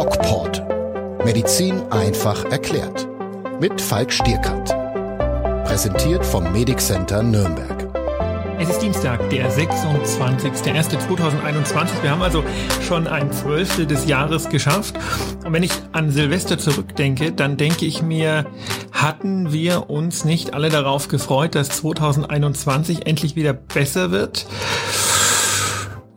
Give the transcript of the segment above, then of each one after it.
DocPort. Medizin einfach erklärt. Mit Falk Stierkant. Präsentiert vom Medic Center Nürnberg. Es ist Dienstag, der 26.01.2021. Wir haben also schon ein Zwölftel des Jahres geschafft. Und wenn ich an Silvester zurückdenke, dann denke ich mir, hatten wir uns nicht alle darauf gefreut, dass 2021 endlich wieder besser wird?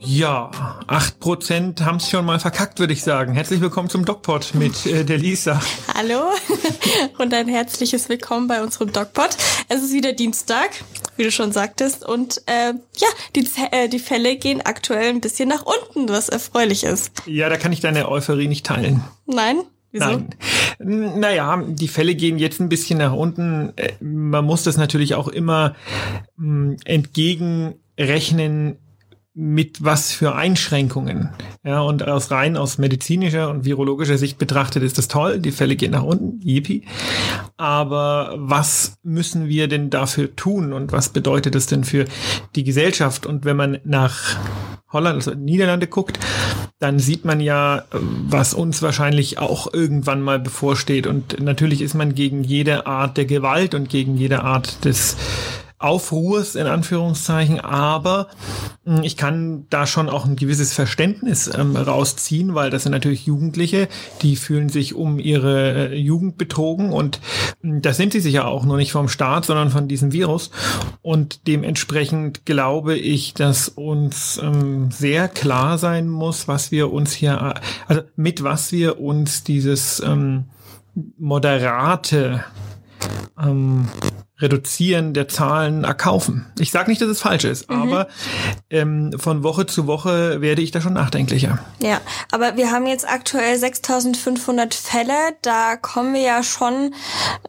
Ja, acht Prozent haben es schon mal verkackt, würde ich sagen. Herzlich willkommen zum DocPod mit äh, der Lisa. Hallo und ein herzliches Willkommen bei unserem DocPod. Es ist wieder Dienstag, wie du schon sagtest. Und äh, ja, die, äh, die Fälle gehen aktuell ein bisschen nach unten, was erfreulich ist. Ja, da kann ich deine Euphorie nicht teilen. Nein? Wieso? Nein. Naja, die Fälle gehen jetzt ein bisschen nach unten. Äh, man muss das natürlich auch immer mh, entgegenrechnen mit was für Einschränkungen. Ja, und aus rein aus medizinischer und virologischer Sicht betrachtet ist das toll. Die Fälle gehen nach unten, yippie. Aber was müssen wir denn dafür tun und was bedeutet das denn für die Gesellschaft? Und wenn man nach Holland, also Niederlande guckt, dann sieht man ja, was uns wahrscheinlich auch irgendwann mal bevorsteht. Und natürlich ist man gegen jede Art der Gewalt und gegen jede Art des Aufruhrs in Anführungszeichen, aber hm, ich kann da schon auch ein gewisses Verständnis ähm, rausziehen, weil das sind natürlich Jugendliche, die fühlen sich um ihre äh, Jugend betrogen und äh, das sind sie sicher auch nur nicht vom Staat, sondern von diesem Virus. Und dementsprechend glaube ich, dass uns ähm, sehr klar sein muss, was wir uns hier, also mit was wir uns dieses ähm, moderate ähm, Reduzieren der Zahlen erkaufen. Ich sage nicht, dass es falsch ist, mhm. aber ähm, von Woche zu Woche werde ich da schon nachdenklicher. Ja, aber wir haben jetzt aktuell 6.500 Fälle. Da kommen wir ja schon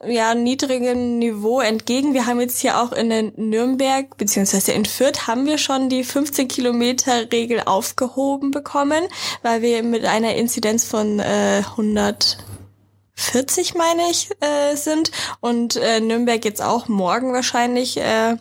ja niedrigem Niveau entgegen. Wir haben jetzt hier auch in Nürnberg beziehungsweise in Fürth haben wir schon die 15 Kilometer Regel aufgehoben bekommen, weil wir mit einer Inzidenz von äh, 100 40, meine ich, äh, sind. Und äh, Nürnberg jetzt auch morgen wahrscheinlich äh,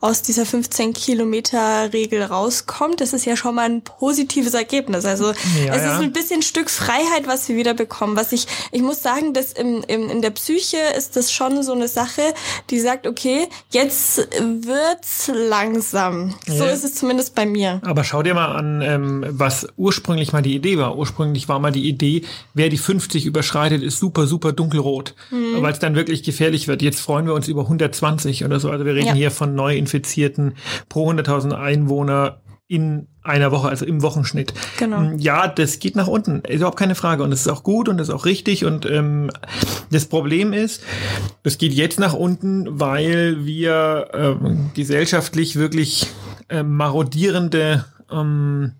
aus dieser 15 Kilometer Regel rauskommt. Das ist ja schon mal ein positives Ergebnis. Also ja, es ja. ist ein bisschen Stück Freiheit, was wir wieder bekommen. Was ich, ich muss sagen, dass im, im, in der Psyche ist das schon so eine Sache, die sagt, okay, jetzt wird's langsam. Ja. So ist es zumindest bei mir. Aber schau dir mal an, ähm, was ursprünglich mal die Idee war. Ursprünglich war mal die Idee, wer die 50 überschreitet, ist super, super dunkelrot, mhm. weil es dann wirklich gefährlich wird. Jetzt freuen wir uns über 120 oder so. Also wir reden ja. hier von Neuinfizierten pro 100.000 Einwohner in einer Woche, also im Wochenschnitt. Genau. Mm, ja, das geht nach unten, ist überhaupt keine Frage. Und das ist auch gut und das ist auch richtig. Und ähm, das Problem ist, das geht jetzt nach unten, weil wir ähm, gesellschaftlich wirklich äh, marodierende ähm,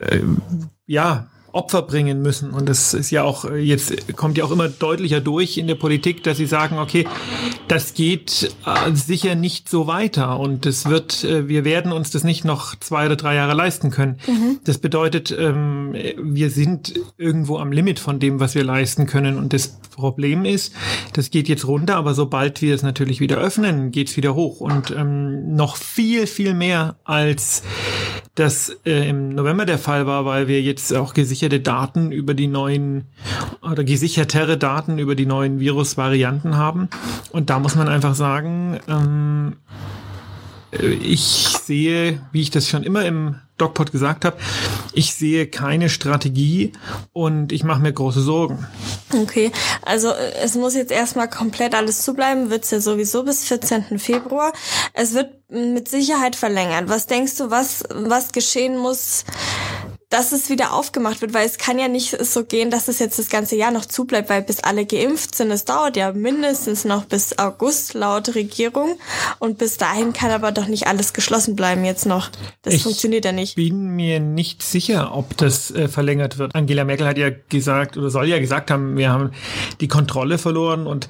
äh, ja, Opfer bringen müssen. Und das ist ja auch äh, jetzt kommt ja auch immer deutlicher durch in der Politik, dass sie sagen, okay, das geht äh, sicher nicht so weiter und es wird, äh, wir werden uns das nicht noch zwei oder drei Jahre leisten können. Mhm. Das bedeutet, ähm, wir sind irgendwo am Limit von dem, was wir leisten können. Und das Problem ist, das geht jetzt runter, aber sobald wir es natürlich wieder öffnen, geht es wieder hoch und ähm, noch viel, viel mehr als das äh, im November der Fall war, weil wir jetzt auch gesicherte Daten über die neuen oder gesichertere Daten über die neuen Virusvarianten haben. Und da muss man einfach sagen, ähm, äh, ich sehe, wie ich das schon immer im DocPod gesagt habe, ich sehe keine Strategie und ich mache mir große Sorgen. Okay, also äh, es muss jetzt erstmal komplett alles zubleiben, wird's ja sowieso bis 14. Februar. Es wird mit Sicherheit verlängert. Was denkst du, was, was geschehen muss, dass es wieder aufgemacht wird, weil es kann ja nicht so gehen, dass es jetzt das ganze Jahr noch zubleibt, weil bis alle geimpft sind, es dauert ja mindestens noch bis August laut Regierung und bis dahin kann aber doch nicht alles geschlossen bleiben jetzt noch. Das ich funktioniert ja nicht. Ich bin mir nicht sicher, ob das äh, verlängert wird. Angela Merkel hat ja gesagt oder soll ja gesagt haben, wir haben die Kontrolle verloren und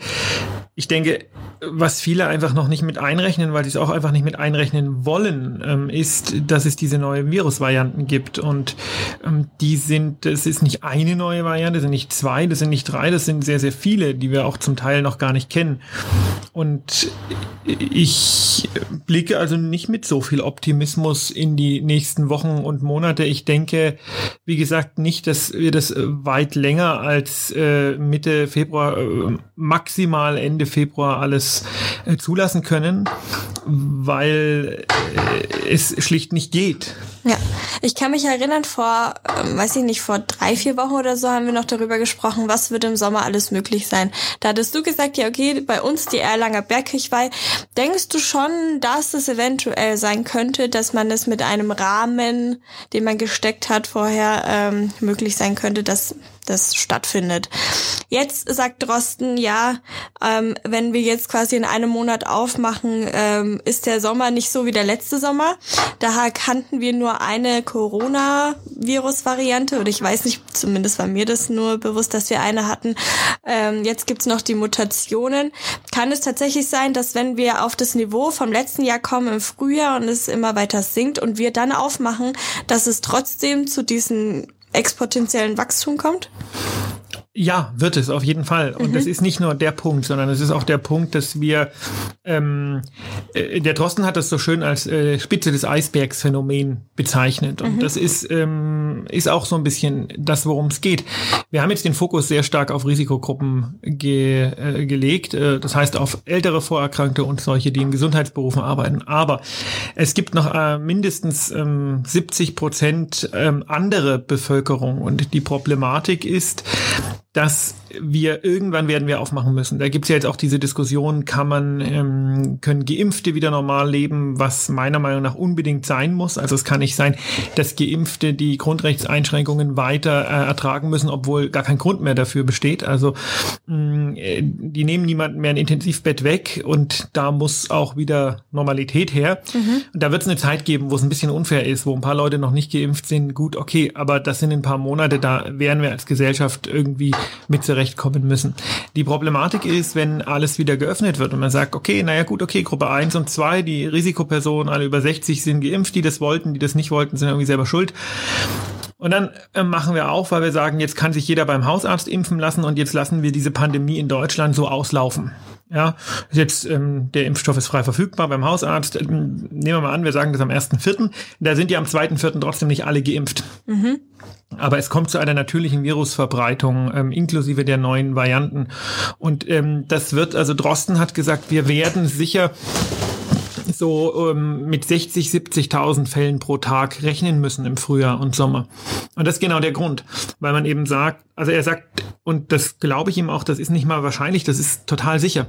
ich denke, was viele einfach noch nicht mit einrechnen, weil sie es auch einfach nicht mit einrechnen wollen, ähm, ist, dass es diese neuen Virusvarianten gibt. Und ähm, die sind, es ist nicht eine neue Variante, das sind nicht zwei, das sind nicht drei, das sind sehr, sehr viele, die wir auch zum Teil noch gar nicht kennen. Und ich blicke also nicht mit so viel Optimismus in die nächsten Wochen und Monate. Ich denke, wie gesagt, nicht, dass wir das weit länger als äh, Mitte Februar, äh, maximal Ende Februar alles äh, zulassen können, weil äh, es schlicht nicht geht. Ja, ich kann mich erinnern, vor, äh, weiß ich nicht, vor drei, vier Wochen oder so haben wir noch darüber gesprochen, was wird im Sommer alles möglich sein. Da hattest du gesagt, ja, okay, bei uns die Erlanger Bergkirchweih. Denkst du schon, dass es eventuell sein könnte, dass man es mit einem Rahmen, den man gesteckt hat vorher, ähm, möglich sein könnte, dass das stattfindet. Jetzt sagt Drosten, ja, ähm, wenn wir jetzt quasi in einem Monat aufmachen, ähm, ist der Sommer nicht so wie der letzte Sommer. Daher kannten wir nur eine Corona-Virus-Variante oder ich weiß nicht, zumindest war mir das nur bewusst, dass wir eine hatten. Ähm, jetzt gibt's noch die Mutationen. Kann es tatsächlich sein, dass wenn wir auf das Niveau vom letzten Jahr kommen im Frühjahr und es immer weiter sinkt und wir dann aufmachen, dass es trotzdem zu diesen exponentiellen Wachstum kommt? Ja, wird es auf jeden Fall. Und mhm. das ist nicht nur der Punkt, sondern es ist auch der Punkt, dass wir, ähm, äh, der Drosten hat das so schön als äh, Spitze des Eisbergs Phänomen bezeichnet. Und mhm. das ist, ähm, ist auch so ein bisschen das, worum es geht. Wir haben jetzt den Fokus sehr stark auf Risikogruppen ge, äh, gelegt. Äh, das heißt auf ältere Vorerkrankte und solche, die in Gesundheitsberufen arbeiten. Aber es gibt noch äh, mindestens ähm, 70 Prozent ähm, andere Bevölkerung. Und die Problematik ist, dass wir irgendwann werden wir aufmachen müssen. Da gibt es ja jetzt auch diese Diskussion, kann man, ähm, können Geimpfte wieder normal leben, was meiner Meinung nach unbedingt sein muss. Also es kann nicht sein, dass Geimpfte die Grundrechtseinschränkungen weiter äh, ertragen müssen, obwohl gar kein Grund mehr dafür besteht. Also mh, mm, äh, die nehmen niemanden mehr ein Intensivbett weg und da muss auch wieder Normalität her. Mhm. Und da wird es eine Zeit geben, wo es ein bisschen unfair ist, wo ein paar Leute noch nicht geimpft sind. Gut, okay, aber das sind ein paar Monate, da werden wir als Gesellschaft irgendwie mit zurechtkommen müssen. Die Problematik ist, wenn alles wieder geöffnet wird und man sagt, okay, naja gut, okay, Gruppe 1 und 2, die Risikopersonen, alle über 60 sind geimpft, die das wollten, die das nicht wollten, sind irgendwie selber schuld. Und dann äh, machen wir auf, weil wir sagen, jetzt kann sich jeder beim Hausarzt impfen lassen und jetzt lassen wir diese Pandemie in Deutschland so auslaufen. Ja, jetzt ähm, der Impfstoff ist frei verfügbar beim Hausarzt. Ähm, nehmen wir mal an, wir sagen das am 1.4. Da sind ja am 2.4. trotzdem nicht alle geimpft. Mhm. Aber es kommt zu einer natürlichen Virusverbreitung ähm, inklusive der neuen Varianten. Und ähm, das wird, also Drosten hat gesagt, wir werden sicher so ähm, mit 60, 70.000 Fällen pro Tag rechnen müssen im Frühjahr und Sommer. Und das ist genau der Grund, weil man eben sagt, also er sagt, und das glaube ich ihm auch, das ist nicht mal wahrscheinlich, das ist total sicher,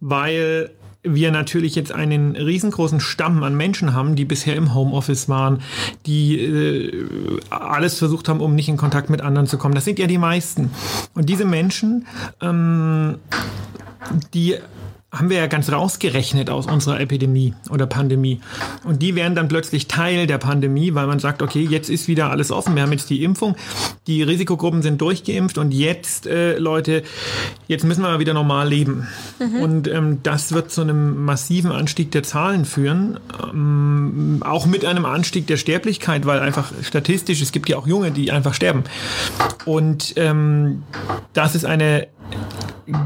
weil wir natürlich jetzt einen riesengroßen Stamm an Menschen haben, die bisher im Homeoffice waren, die äh, alles versucht haben, um nicht in Kontakt mit anderen zu kommen. Das sind ja die meisten. Und diese Menschen, ähm, die haben wir ja ganz rausgerechnet aus unserer Epidemie oder Pandemie. Und die wären dann plötzlich Teil der Pandemie, weil man sagt, okay, jetzt ist wieder alles offen, wir haben jetzt die Impfung, die Risikogruppen sind durchgeimpft und jetzt, äh, Leute, jetzt müssen wir mal wieder normal leben. Mhm. Und ähm, das wird zu einem massiven Anstieg der Zahlen führen, ähm, auch mit einem Anstieg der Sterblichkeit, weil einfach statistisch, es gibt ja auch Junge, die einfach sterben. Und ähm, das ist eine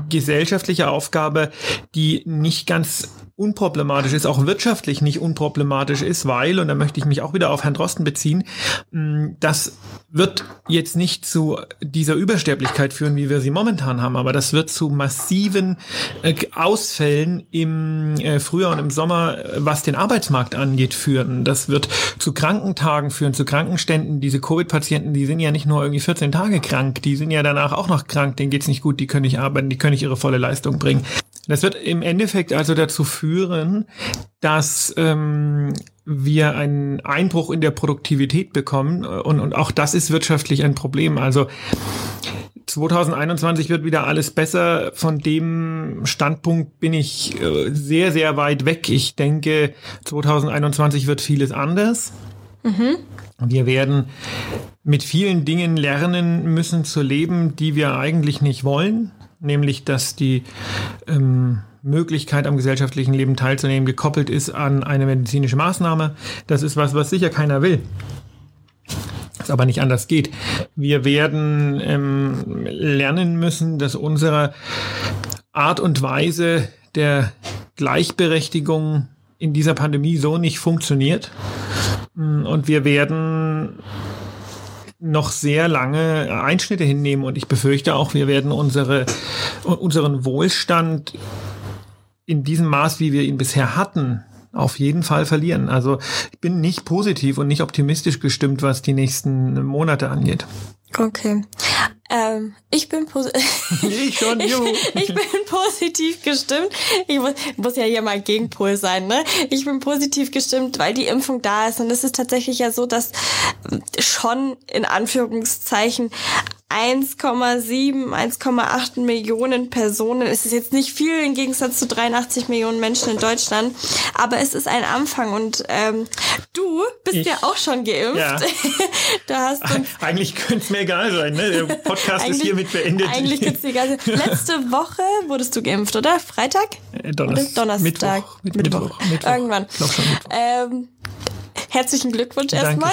gesellschaftliche Aufgabe, die nicht ganz unproblematisch ist, auch wirtschaftlich nicht unproblematisch ist, weil, und da möchte ich mich auch wieder auf Herrn Drosten beziehen, mm, das wird jetzt nicht zu dieser Übersterblichkeit führen, wie wir sie momentan haben, aber das wird zu massiven äh, Ausfällen im äh, Frühjahr und im Sommer, äh, was den Arbeitsmarkt angeht, führen. Das wird zu Krankentagen führen, zu Krankenständen. Diese Covid-Patienten, die sind ja nicht nur irgendwie 14 Tage krank, die sind ja danach auch noch krank, denen geht's nicht gut, die können nicht arbeiten, die können nicht ihre volle Leistung bringen. Das wird im Endeffekt also dazu führen, dass ähm, wir einen Einbruch in der Produktivität bekommen und, und auch das ist wirtschaftlich ein Problem. Also 2021 wird wieder alles besser. Von dem Standpunkt bin ich äh, sehr, sehr weit weg. Ich denke, 2021 wird vieles anders. Mhm. Wir werden mit vielen Dingen lernen müssen zu leben, die wir eigentlich nicht wollen nämlich dass die ähm, Möglichkeit am gesellschaftlichen Leben teilzunehmen gekoppelt ist an eine medizinische Maßnahme. Das ist was, was sicher keiner will es aber nicht anders geht. Wir werden ähm, lernen müssen, dass unsere Art und Weise der Gleichberechtigung in dieser Pandemie so nicht funktioniert. Und wir werden noch sehr lange Einschnitte hinnehmen und ich befürchte auch, wir werden unsere, unseren Wohlstand in diesem Maß, wie wir ihn bisher hatten, auf jeden Fall verlieren. Also ich bin nicht positiv und nicht optimistisch gestimmt, was die nächsten Monate angeht. Okay. Ähm, ich bin positiv. ich schon, ich, ich, bin positiv gestimmt. Ich muss, muss ja hier mal Gegenpol sein, ne? Ich bin positiv gestimmt, weil die Impfung da ist. Und es ist tatsächlich ja so, dass schon in Anführungszeichen 1,7, 1,8 Millionen Personen. Es ist jetzt nicht viel im Gegensatz zu 83 Millionen Menschen in Deutschland, aber es ist ein Anfang und ähm, du bist ich, ja auch schon geimpft. Ja. du hast uns eigentlich könnte es mir egal sein, ne? Der Podcast ist hiermit beendet. Eigentlich könnte es egal sein. Letzte Woche wurdest du geimpft, oder? Freitag? Äh, Donnerstag. Donnerstag. Mittwoch. Mittwoch. Mittwoch. Mittwoch. Irgendwann. Mittwoch. Ähm, Herzlichen Glückwunsch erstmal.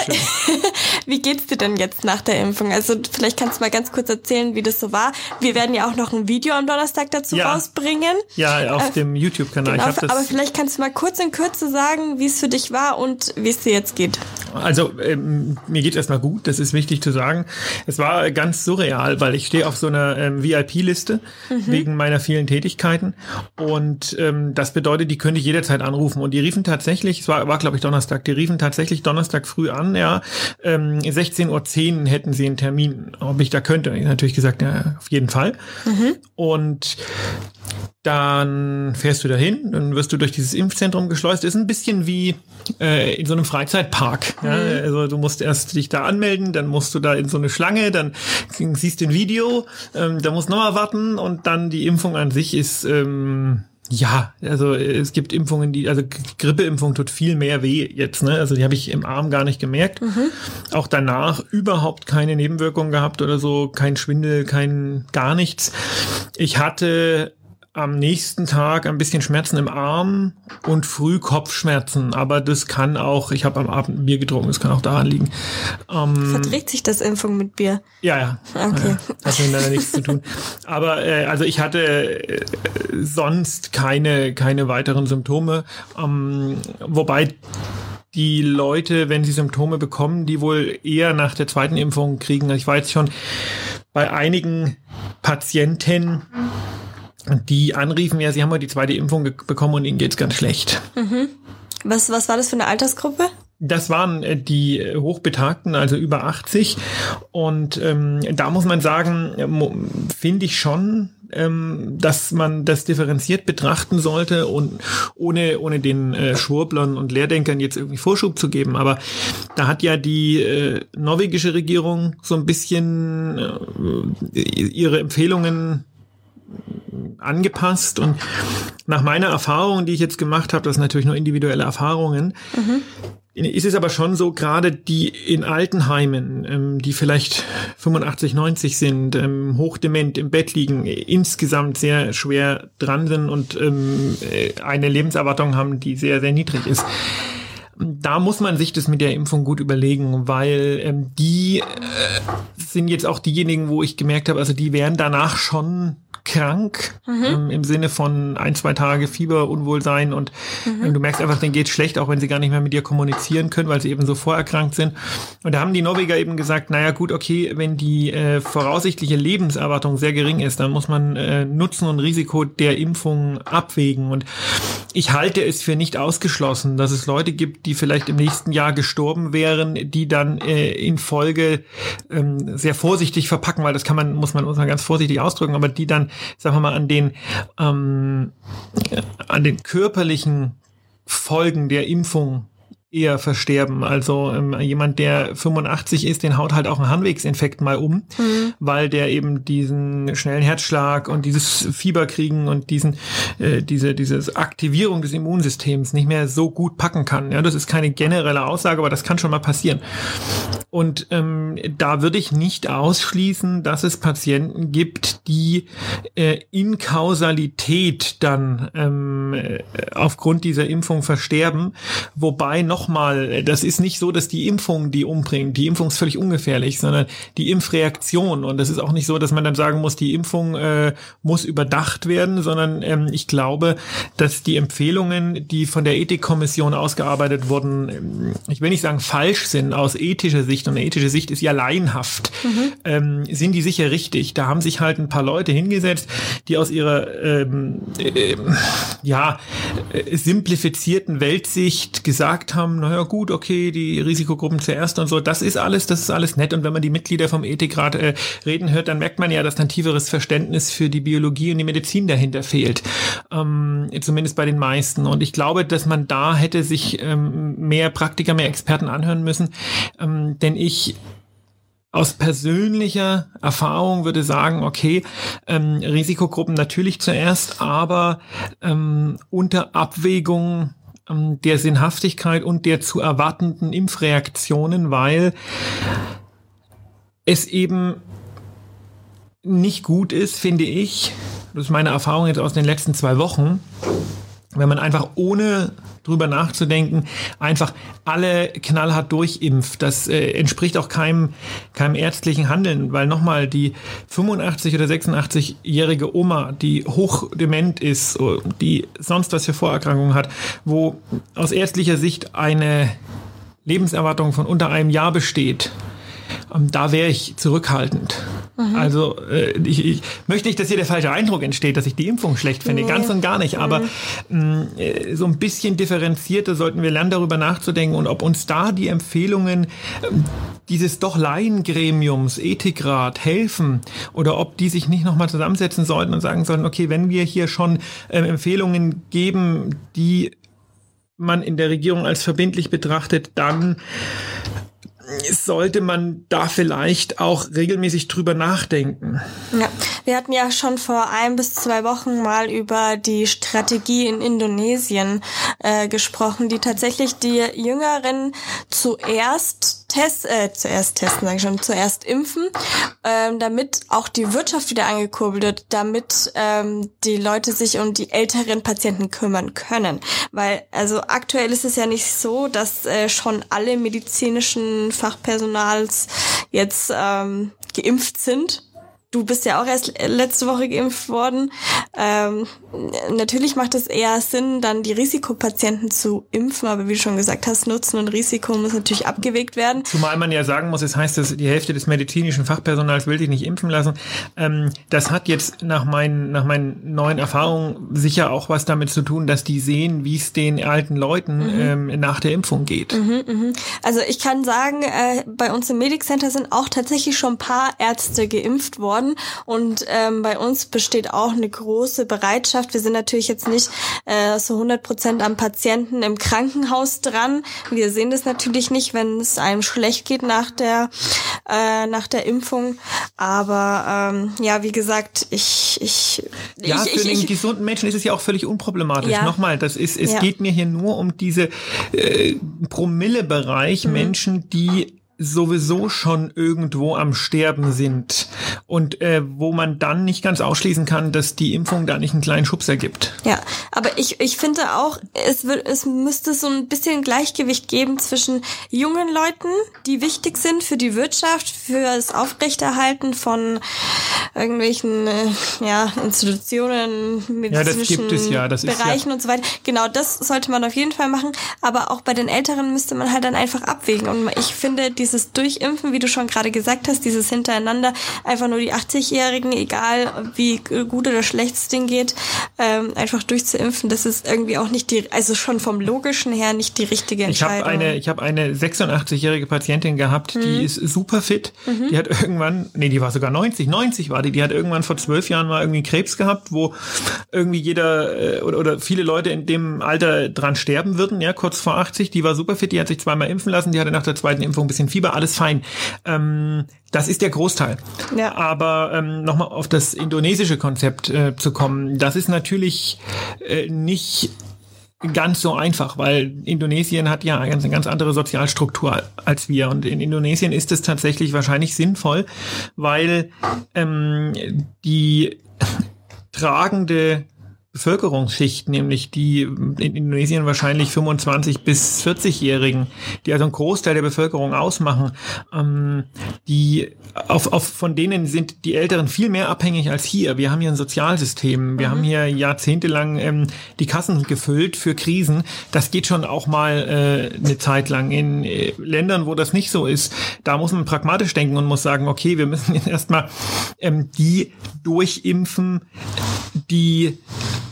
Wie geht's dir denn jetzt nach der Impfung? Also vielleicht kannst du mal ganz kurz erzählen, wie das so war. Wir werden ja auch noch ein Video am Donnerstag dazu ja. rausbringen. Ja, auf äh, dem YouTube-Kanal. Genau, aber vielleicht kannst du mal kurz in Kürze sagen, wie es für dich war und wie es dir jetzt geht. Also ähm, mir geht erstmal gut, das ist wichtig zu sagen. Es war ganz surreal, weil ich stehe auf so einer ähm, VIP-Liste mhm. wegen meiner vielen Tätigkeiten und ähm, das bedeutet, die könnte ich jederzeit anrufen und die riefen tatsächlich, es war, war glaube ich Donnerstag, die riefen tatsächlich tatsächlich Donnerstag früh an, ja. Ähm, 16.10 Uhr hätten sie einen Termin, ob ich da könnte. Ich natürlich gesagt, ja, auf jeden Fall. Mhm. Und dann fährst du dahin, dann wirst du durch dieses Impfzentrum geschleust. Ist ein bisschen wie äh, in so einem Freizeitpark. Ja? Mhm. Also du musst erst dich da anmelden, dann musst du da in so eine Schlange, dann siehst du ein Video, ähm, da musst du nochmal warten und dann die Impfung an sich ist ähm, ja, also es gibt Impfungen, die, also Grippeimpfung tut viel mehr weh jetzt, ne? Also die habe ich im Arm gar nicht gemerkt. Mhm. Auch danach überhaupt keine Nebenwirkungen gehabt oder so, kein Schwindel, kein gar nichts. Ich hatte am nächsten Tag ein bisschen Schmerzen im Arm und früh Kopfschmerzen. Aber das kann auch, ich habe am Abend ein Bier getrunken, das kann auch daran liegen. Ähm, Verträgt sich das Impfung mit Bier? Ja, ja. Okay. Ja, hat mit leider nichts zu tun. Aber äh, also ich hatte äh, sonst keine, keine weiteren Symptome. Ähm, wobei die Leute, wenn sie Symptome bekommen, die wohl eher nach der zweiten Impfung kriegen. Ich war jetzt schon bei einigen Patienten, die anriefen, ja, sie haben ja die zweite Impfung bekommen und ihnen geht's ganz schlecht. Mhm. Was, was war das für eine Altersgruppe? Das waren äh, die Hochbetagten, also über 80. Und ähm, da muss man sagen, finde ich schon, ähm, dass man das differenziert betrachten sollte und ohne, ohne den äh, Schwurblern und Lehrdenkern jetzt irgendwie Vorschub zu geben. Aber da hat ja die äh, norwegische Regierung so ein bisschen äh, ihre Empfehlungen angepasst und nach meiner Erfahrung, die ich jetzt gemacht habe, das sind natürlich nur individuelle Erfahrungen, mhm. ist es aber schon so, gerade die in Altenheimen, ähm, die vielleicht 85, 90 sind, ähm, hochdement im Bett liegen, insgesamt sehr schwer dran sind und ähm, äh, eine Lebenserwartung haben, die sehr, sehr niedrig ist da muss man sich das mit der Impfung gut überlegen, weil ähm, die äh, sind jetzt auch diejenigen, wo ich gemerkt habe, also die wären danach schon krank mhm. ähm, im Sinne von ein, zwei Tage Fieber, Unwohlsein und mhm. ähm, du merkst einfach, denen geht schlecht, auch wenn sie gar nicht mehr mit dir kommunizieren können, weil sie eben so vorerkrankt sind. Und da haben die Norweger eben gesagt, naja gut, okay, wenn die äh, voraussichtliche Lebenserwartung sehr gering ist, dann muss man äh, Nutzen und Risiko der Impfung abwägen. Und ich halte es für nicht ausgeschlossen, dass es Leute gibt, die vielleicht im nächsten Jahr gestorben wären, die dann äh, in Folge ähm, sehr vorsichtig verpacken, weil das kann man, muss man, muss man ganz vorsichtig ausdrücken, aber die dann sagen wir mal, an den, ähm, an den körperlichen Folgen der Impfung eher versterben. Also ähm, jemand, der 85 ist, den haut halt auch ein Harnwegsinfekt mal um, mhm. weil der eben diesen schnellen Herzschlag und dieses Fieber kriegen und diesen äh, diese diese Aktivierung des Immunsystems nicht mehr so gut packen kann. Ja, das ist keine generelle Aussage, aber das kann schon mal passieren. Und ähm, da würde ich nicht ausschließen, dass es Patienten gibt, die äh, in Kausalität dann ähm, äh, aufgrund dieser Impfung versterben. Wobei nochmal, das ist nicht so, dass die Impfung die umbringt. Die Impfung ist völlig ungefährlich, sondern die Impfreaktion. Und das ist auch nicht so, dass man dann sagen muss, die Impfung äh, muss überdacht werden, sondern ähm, ich glaube, dass die Empfehlungen, die von der Ethikkommission ausgearbeitet wurden, ähm, ich will nicht sagen falsch sind aus ethischer Sicht, und eine ethische Sicht ist ja laienhaft, mhm. ähm, sind die sicher richtig. Da haben sich halt ein paar Leute hingesetzt, die aus ihrer ähm, äh, ja simplifizierten Weltsicht gesagt haben, naja gut, okay, die Risikogruppen zuerst und so, das ist alles, das ist alles nett. Und wenn man die Mitglieder vom Ethikrat äh, reden hört, dann merkt man ja, dass dann tieferes Verständnis für die Biologie und die Medizin dahinter fehlt. Ähm, zumindest bei den meisten. Und ich glaube, dass man da hätte sich ähm, mehr Praktiker, mehr Experten anhören müssen. Ähm, denn ich aus persönlicher Erfahrung würde sagen, okay, ähm, Risikogruppen natürlich zuerst, aber ähm, unter Abwägung ähm, der Sinnhaftigkeit und der zu erwartenden Impfreaktionen, weil es eben nicht gut ist, finde ich, das ist meine Erfahrung jetzt aus den letzten zwei Wochen, wenn man einfach ohne drüber nachzudenken, einfach alle knallhart durchimpft. Das äh, entspricht auch keinem, keinem ärztlichen Handeln, weil nochmal die 85 oder 86-jährige Oma, die hochdement ist, die sonst was für Vorerkrankungen hat, wo aus ärztlicher Sicht eine Lebenserwartung von unter einem Jahr besteht, da wäre ich zurückhaltend. Mhm. Also äh, ich, ich möchte nicht, dass hier der falsche Eindruck entsteht, dass ich die Impfung schlecht finde, nee. ganz und gar nicht. Aber mhm. so ein bisschen differenzierter sollten wir lernen, darüber nachzudenken und ob uns da die Empfehlungen äh, dieses doch Laiengremiums, Ethikrat helfen oder ob die sich nicht nochmal zusammensetzen sollten und sagen sollten, okay, wenn wir hier schon äh, Empfehlungen geben, die man in der Regierung als verbindlich betrachtet, dann sollte man da vielleicht auch regelmäßig drüber nachdenken. Ja, wir hatten ja schon vor ein bis zwei Wochen mal über die Strategie in Indonesien äh, gesprochen, die tatsächlich die Jüngeren zuerst Test, äh, zuerst testen, sage ich schon, zuerst impfen, ähm, damit auch die Wirtschaft wieder angekurbelt wird, damit ähm, die Leute sich um die älteren Patienten kümmern können. Weil, also aktuell ist es ja nicht so, dass äh, schon alle medizinischen Fachpersonals jetzt ähm, geimpft sind Du bist ja auch erst letzte Woche geimpft worden. Ähm, natürlich macht es eher Sinn, dann die Risikopatienten zu impfen, aber wie du schon gesagt hast, Nutzen und Risiko muss natürlich abgewegt werden. Zumal man ja sagen muss, es heißt, dass die Hälfte des medizinischen Fachpersonals will sich nicht impfen lassen. Ähm, das hat jetzt nach meinen, nach meinen neuen Erfahrungen sicher auch was damit zu tun, dass die sehen, wie es den alten Leuten mhm. ähm, nach der Impfung geht. Mhm, mh. Also ich kann sagen, äh, bei uns im Medic Center sind auch tatsächlich schon ein paar Ärzte geimpft worden worden. Und ähm, bei uns besteht auch eine große Bereitschaft. Wir sind natürlich jetzt nicht äh, so 100 Prozent am Patienten im Krankenhaus dran. Wir sehen das natürlich nicht, wenn es einem schlecht geht nach der äh, nach der Impfung. Aber ähm, ja, wie gesagt, ich ich ja ich, für ich, den gesunden Menschen ist es ja auch völlig unproblematisch. Ja. Nochmal, das ist es ja. geht mir hier nur um diese äh, Promillebereich mhm. Menschen, die sowieso schon irgendwo am Sterben sind und äh, wo man dann nicht ganz ausschließen kann, dass die Impfung da nicht einen kleinen Schubser gibt. Ja, aber ich, ich finde auch, es, wird, es müsste so ein bisschen Gleichgewicht geben zwischen jungen Leuten, die wichtig sind für die Wirtschaft, für das Aufrechterhalten von irgendwelchen äh, ja, Institutionen, medizinischen ja, ja. Bereichen ja. und so weiter. Genau, das sollte man auf jeden Fall machen, aber auch bei den Älteren müsste man halt dann einfach abwägen und ich finde, die dieses Durchimpfen, wie du schon gerade gesagt hast, dieses hintereinander, einfach nur die 80-Jährigen, egal wie gut oder schlecht es denen geht, ähm, einfach durchzuimpfen, das ist irgendwie auch nicht die, also schon vom logischen her nicht die richtige Entscheidung. Ich habe eine, ich habe eine 86-jährige Patientin gehabt, mhm. die ist super fit. Mhm. Die hat irgendwann, nee, die war sogar 90, 90 war die, die hat irgendwann vor zwölf Jahren mal irgendwie Krebs gehabt, wo irgendwie jeder äh, oder, oder viele Leute in dem Alter dran sterben würden, ja, kurz vor 80. Die war super fit, die hat sich zweimal impfen lassen, die hatte nach der zweiten Impfung ein bisschen Fieber Fieber, alles fein. Ähm, das ist der Großteil. Ja. Aber ähm, nochmal auf das indonesische Konzept äh, zu kommen, das ist natürlich äh, nicht ganz so einfach, weil Indonesien hat ja eine ganz andere Sozialstruktur als wir. Und in Indonesien ist es tatsächlich wahrscheinlich sinnvoll, weil ähm, die tragende Bevölkerungsschicht, nämlich die in Indonesien wahrscheinlich 25 bis 40-Jährigen, die also einen Großteil der Bevölkerung ausmachen, ähm, die auf, auf, von denen sind die Älteren viel mehr abhängig als hier. Wir haben hier ein Sozialsystem, wir mhm. haben hier jahrzehntelang ähm, die Kassen gefüllt für Krisen. Das geht schon auch mal äh, eine Zeit lang. In äh, Ländern, wo das nicht so ist, da muss man pragmatisch denken und muss sagen, okay, wir müssen jetzt erstmal ähm, die durchimpfen, die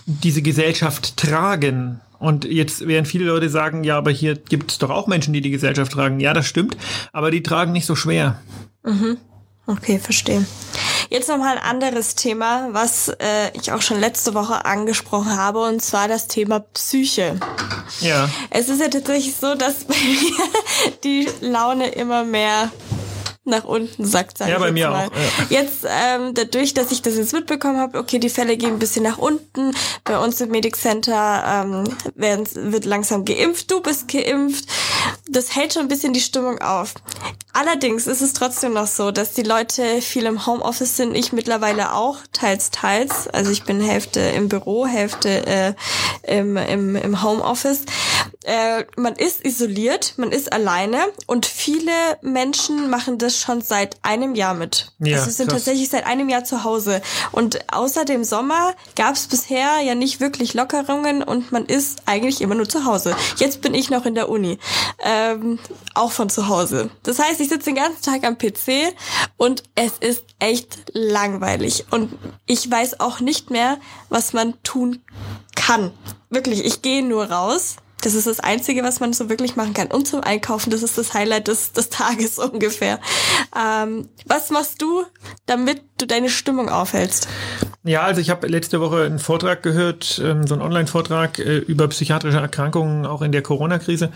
diese Gesellschaft tragen. Und jetzt werden viele Leute sagen, ja, aber hier gibt es doch auch Menschen, die die Gesellschaft tragen. Ja, das stimmt, aber die tragen nicht so schwer. Mhm. Okay, verstehe. Jetzt nochmal ein anderes Thema, was äh, ich auch schon letzte Woche angesprochen habe, und zwar das Thema Psyche. Ja. Es ist ja tatsächlich so, dass bei mir die Laune immer mehr nach unten sackt, sag ja, ich bei mir mal. auch. Ja. Jetzt ähm, dadurch, dass ich das jetzt mitbekommen habe, okay, die Fälle gehen ein bisschen nach unten. Bei uns im Medic Center ähm, werden, wird langsam geimpft. Du bist geimpft. Das hält schon ein bisschen die Stimmung auf. Allerdings ist es trotzdem noch so, dass die Leute viel im Homeoffice sind. Ich mittlerweile auch, teils, teils. Also ich bin Hälfte im Büro, Hälfte äh, im, im, im Homeoffice. Äh, man ist isoliert, man ist alleine und viele Menschen machen das schon seit einem Jahr mit. Ja, also sind krass. tatsächlich seit einem Jahr zu Hause. Und außer dem Sommer gab es bisher ja nicht wirklich Lockerungen und man ist eigentlich immer nur zu Hause. Jetzt bin ich noch in der Uni, ähm, auch von zu Hause. Das heißt, ich sitze den ganzen Tag am PC und es ist echt langweilig. Und ich weiß auch nicht mehr, was man tun kann. Wirklich, ich gehe nur raus das ist das Einzige, was man so wirklich machen kann. Und zum Einkaufen, das ist das Highlight des, des Tages ungefähr. Ähm, was machst du, damit du deine Stimmung aufhältst? Ja, also ich habe letzte Woche einen Vortrag gehört, ähm, so einen Online-Vortrag äh, über psychiatrische Erkrankungen auch in der Corona-Krise.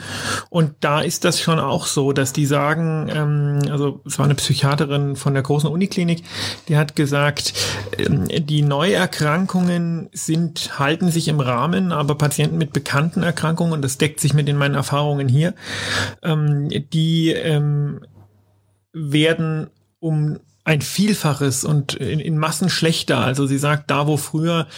Und da ist das schon auch so, dass die sagen, ähm, also es war eine Psychiaterin von der großen Uniklinik, die hat gesagt, ähm, die Neuerkrankungen sind, halten sich im Rahmen, aber Patienten mit bekannten Erkrankungen, und das deckt sich mit in meinen Erfahrungen hier, ähm, die ähm, werden um ein Vielfaches und in, in Massen schlechter. Also sie sagt, da wo früher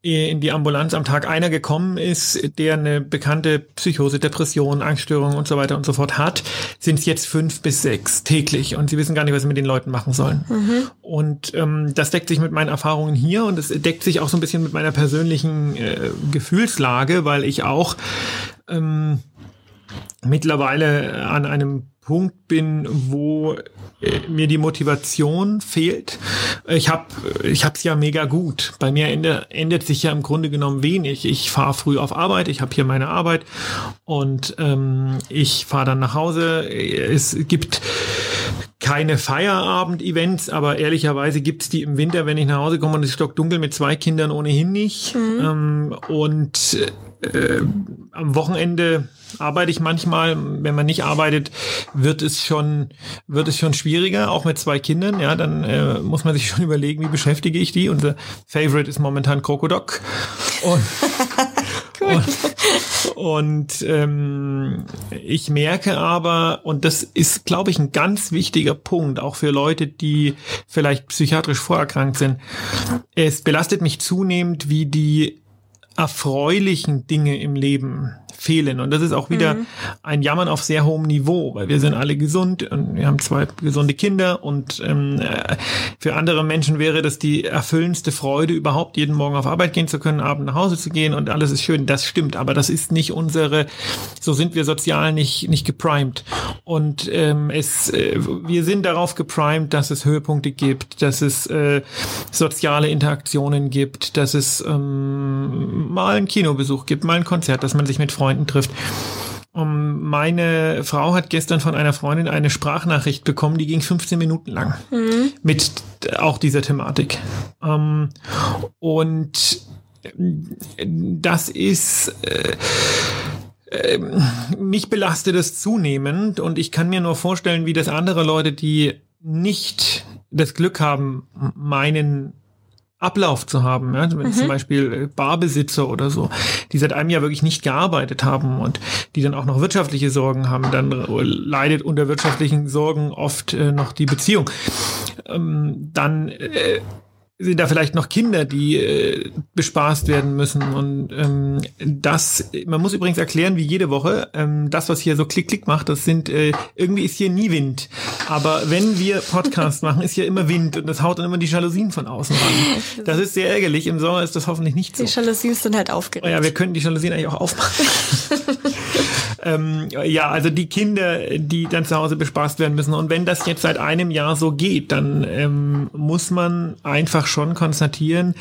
in die Ambulanz am Tag einer gekommen ist, der eine bekannte Psychose, Depression, Angststörung und so weiter und so fort hat, sind es jetzt fünf bis sechs täglich und sie wissen gar nicht, was sie mit den Leuten machen sollen. Mhm. Und ähm, das deckt sich mit meinen Erfahrungen hier und es deckt sich auch so ein bisschen mit meiner persönlichen äh, Gefühlslage, weil ich auch ähm, mittlerweile an einem Punkt bin, wo äh, mir die Motivation fehlt. Ich habe ich hab's ja mega gut. Bei mir ende, ändert sich ja im Grunde genommen wenig. Ich fahre früh auf Arbeit, ich habe hier meine Arbeit und ähm, ich fahre dann nach Hause. Es gibt keine Feierabend-Events, aber ehrlicherweise gibt's die im Winter, wenn ich nach Hause komme und es ist stockdunkel mit zwei Kindern ohnehin nicht. Mhm. Ähm, und äh, am Wochenende arbeite ich manchmal. Wenn man nicht arbeitet, wird es schon, wird es schon schwieriger, auch mit zwei Kindern. Ja, dann äh, muss man sich schon überlegen, wie beschäftige ich die. Unser Favorite ist momentan Krokodok. Und, cool. und, und ähm, ich merke aber, und das ist, glaube ich, ein ganz wichtiger Punkt, auch für Leute, die vielleicht psychiatrisch vorerkrankt sind. Es belastet mich zunehmend, wie die erfreulichen Dinge im Leben fehlen. Und das ist auch wieder mhm. ein Jammern auf sehr hohem Niveau, weil wir sind alle gesund und wir haben zwei gesunde Kinder und ähm, äh, für andere Menschen wäre das die erfüllendste Freude, überhaupt jeden Morgen auf Arbeit gehen zu können, abend nach Hause zu gehen und alles ist schön. Das stimmt, aber das ist nicht unsere, so sind wir sozial nicht, nicht geprimed. Und ähm, es, äh, wir sind darauf geprimed, dass es Höhepunkte gibt, dass es äh, soziale Interaktionen gibt, dass es ähm, mal einen Kinobesuch gibt, mal ein Konzert, dass man sich mit Freunden Freunden trifft. Um, meine Frau hat gestern von einer Freundin eine Sprachnachricht bekommen, die ging 15 Minuten lang mhm. mit auch dieser Thematik. Um, und das ist äh, äh, mich belastet es zunehmend und ich kann mir nur vorstellen, wie das andere Leute, die nicht das Glück haben, meinen Ablauf zu haben. Ja? Mhm. zum Beispiel äh, Barbesitzer oder so, die seit einem Jahr wirklich nicht gearbeitet haben und die dann auch noch wirtschaftliche Sorgen haben, dann leidet unter wirtschaftlichen Sorgen oft äh, noch die Beziehung. Ähm, dann äh, sind da vielleicht noch Kinder, die äh, bespaßt werden müssen. Und ähm, das, man muss übrigens erklären, wie jede Woche, ähm, das, was hier so klick-klick macht, das sind, äh, irgendwie ist hier nie Wind. Aber wenn wir Podcast machen, ist hier immer Wind und das haut dann immer die Jalousien von außen ran. Das ist sehr ärgerlich. Im Sommer ist das hoffentlich nicht so. Die Jalousien sind halt aufgeregt. Oh ja, wir können die Jalousien eigentlich auch aufmachen. ähm, ja, also die Kinder, die dann zu Hause bespaßt werden müssen. Und wenn das jetzt seit einem Jahr so geht, dann ähm, muss man einfach schon konstatieren,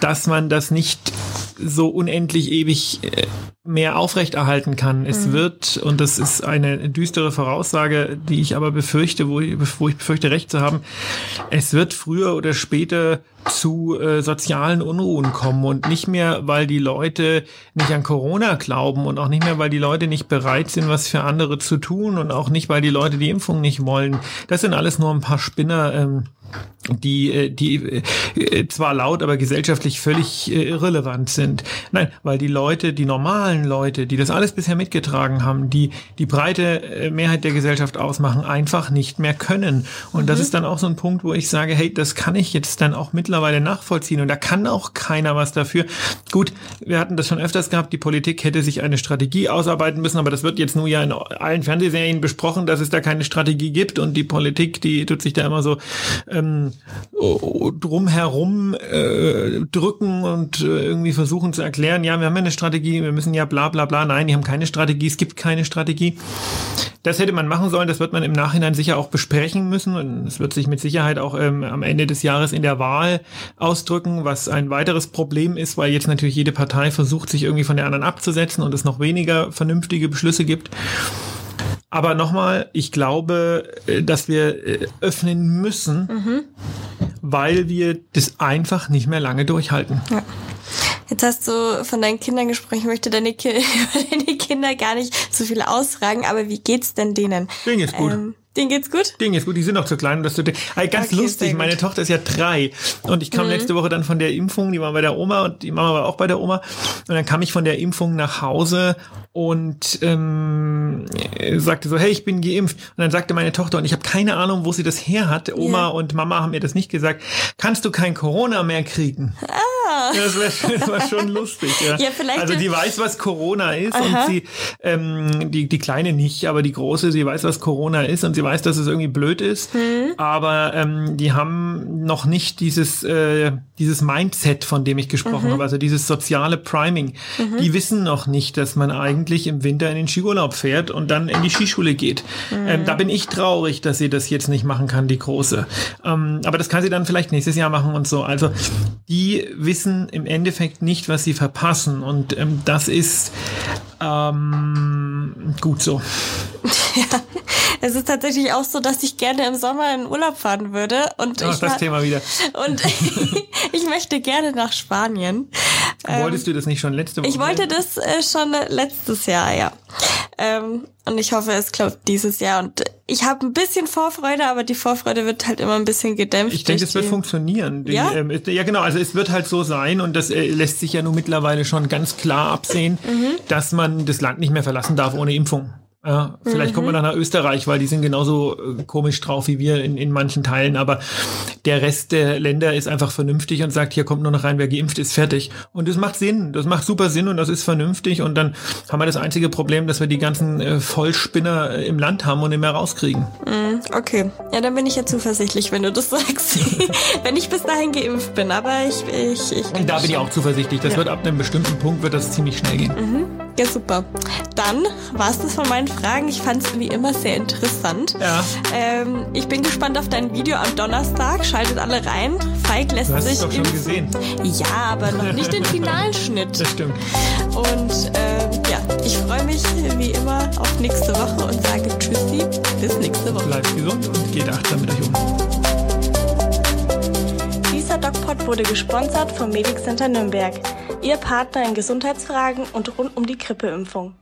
dass man das nicht so unendlich ewig äh, mehr aufrechterhalten kann. Es mhm. wird, und das ist eine düstere Voraussage, die ich aber befürchte, wo ich, wo ich befürchte, recht zu haben, es wird früher oder später zu äh, sozialen Unruhen kommen und nicht mehr, weil die Leute nicht an Corona glauben und auch nicht mehr, weil die Leute nicht bereit sind, was für andere zu tun und auch nicht, weil die Leute die Impfung nicht wollen. Das sind alles nur ein paar Spinner. Ähm, die, äh, die äh, zwar laut, aber gesellschaftlich völlig äh, irrelevant sind. Nein, weil die Leute, die normalen Leute, die das alles bisher mitgetragen haben, die die breite Mehrheit der Gesellschaft ausmachen, einfach nicht mehr können. Und mhm. das ist dann auch so ein Punkt, wo ich sage, hey, das kann ich jetzt dann auch mittlerweile nachvollziehen. Und da kann auch keiner was dafür. Gut, wir hatten das schon öfters gehabt, die Politik hätte sich eine Strategie ausarbeiten müssen, aber das wird jetzt nur ja in allen Fernsehserien besprochen, dass es da keine Strategie gibt und die Politik, die tut sich da immer so ähm, drumherum äh, drücken und äh, irgendwie versuchen zu erklären, ja, wir haben ja eine Strategie, wir müssen ja bla bla bla. Nein, die haben keine Strategie, es gibt keine Strategie. Das hätte man machen sollen, das wird man im Nachhinein sicher auch besprechen müssen und es wird sich mit Sicherheit auch ähm, am Ende des Jahres in der Wahl ausdrücken, was ein weiteres Problem ist, weil jetzt natürlich jede Partei versucht, sich irgendwie von der anderen abzusetzen und es noch weniger vernünftige Beschlüsse gibt. Aber nochmal, ich glaube, äh, dass wir äh, öffnen müssen, mhm. weil wir das einfach nicht mehr lange durchhalten. Ja. Jetzt hast du von deinen Kindern gesprochen. Ich möchte deine, Ki deine Kinder gar nicht so viel ausfragen, aber wie geht's denn denen? Denen ist gut. Ähm, denen geht's gut? Denen geht's gut, die sind noch zu klein. dass du, also ganz okay, lustig, meine Tochter ist ja drei und ich kam mhm. letzte Woche dann von der Impfung, die war bei der Oma und die Mama war auch bei der Oma und dann kam ich von der Impfung nach Hause und ähm, sagte so, hey, ich bin geimpft. Und dann sagte meine Tochter, und ich habe keine Ahnung, wo sie das her hat, Oma ja. und Mama haben mir das nicht gesagt, kannst du kein Corona mehr kriegen? Ah. Das, wär, das war schon lustig. Ja. ja vielleicht also die weiß, was Corona ist Aha. und sie, ähm, die, die Kleine nicht, aber die Große, sie weiß, was Corona ist und sie weiß, dass es irgendwie blöd ist. Hm. Aber ähm, die haben noch nicht dieses, äh, dieses Mindset, von dem ich gesprochen mhm. habe, also dieses soziale Priming. Mhm. Die wissen noch nicht, dass man eigentlich im Winter in den Skiurlaub fährt und dann in die Skischule geht. Mhm. Ähm, da bin ich traurig, dass sie das jetzt nicht machen kann, die Große. Ähm, aber das kann sie dann vielleicht nächstes Jahr machen und so. Also die wissen im Endeffekt nicht, was sie verpassen. Und ähm, das ist ähm, gut so. Ja, es ist tatsächlich auch so, dass ich gerne im Sommer in Urlaub fahren würde. Und Ach, ich das Thema wieder. Und ich möchte gerne nach Spanien. Wolltest ähm, du das nicht schon letzte Woche? Ich wollte das äh, schon letztes Jahr, ja. Ähm, und ich hoffe, es klappt dieses Jahr. Und ich habe ein bisschen Vorfreude, aber die Vorfreude wird halt immer ein bisschen gedämpft. Ich denke, es wird funktionieren. Die, ja? Ähm, ja, genau. Also es wird halt so sein und das äh, lässt sich ja nun mittlerweile schon ganz klar absehen, mhm. dass man das Land nicht mehr verlassen darf ohne Impfung. Ja, vielleicht mhm. kommt man dann nach Österreich, weil die sind genauso äh, komisch drauf wie wir in, in manchen Teilen. Aber der Rest der Länder ist einfach vernünftig und sagt, hier kommt nur noch rein, wer geimpft ist, fertig. Und das macht Sinn. Das macht super Sinn und das ist vernünftig. Und dann haben wir das einzige Problem, dass wir die ganzen äh, Vollspinner äh, im Land haben und nicht mehr rauskriegen. Mhm, okay. Ja, dann bin ich ja zuversichtlich, wenn du das sagst. wenn ich bis dahin geimpft bin. Aber ich, ich, ich. Da bin ich auch zuversichtlich. Das ja. wird ab einem bestimmten Punkt wird das ziemlich schnell gehen. Mhm. Ja, super. Dann war es das von meinen Fragen. Ich fand es wie immer sehr interessant. Ja. Ähm, ich bin gespannt auf dein Video am Donnerstag. Schaltet alle rein. Feig lässt du hast sich. Es doch schon gesehen. Ja, aber noch nicht den Finalschnitt. Das stimmt. Und ähm, ja, ich freue mich wie immer auf nächste Woche und sage Tschüssi. Bis nächste Woche. Bleibt gesund und geht achtsam mit euch um. Wurde gesponsert vom Medic Center Nürnberg. Ihr Partner in Gesundheitsfragen und rund um die Grippeimpfung.